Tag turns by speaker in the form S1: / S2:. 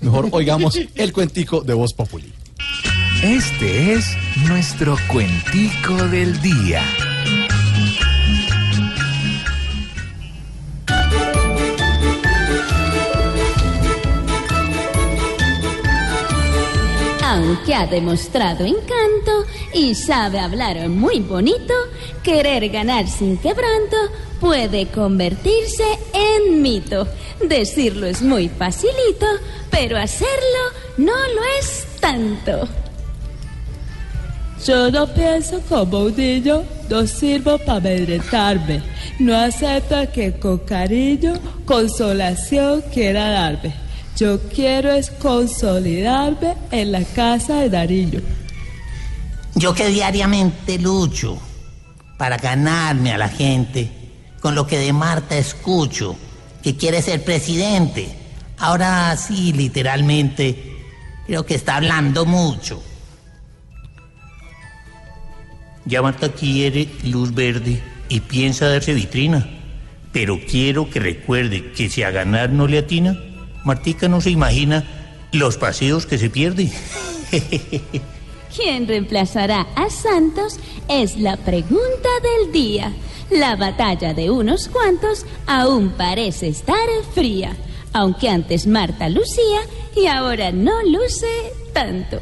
S1: Mejor oigamos el cuentico de Voz Populi.
S2: Este es nuestro cuentico del día.
S3: Aunque ha demostrado encanto y sabe hablar muy bonito, querer ganar sin quebranto puede convertirse en mito. Decirlo es muy facilito, pero hacerlo no lo es tanto.
S4: Yo no pienso como un niño, no sirvo para amedrentarme. No acepto que con cariño consolación quiera darme. Yo quiero es consolidarme en la casa de Darillo.
S5: Yo que diariamente lucho para ganarme a la gente con lo que de Marta escucho, que quiere ser presidente. Ahora sí, literalmente, creo que está hablando mucho. Ya Marta quiere luz verde y piensa darse vitrina. Pero quiero que recuerde que si a ganar no le atina, Martica no se imagina los paseos que se pierde.
S3: ¿Quién reemplazará a Santos? Es la pregunta del día. La batalla de unos cuantos aún parece estar fría, aunque antes Marta lucía y ahora no luce tanto.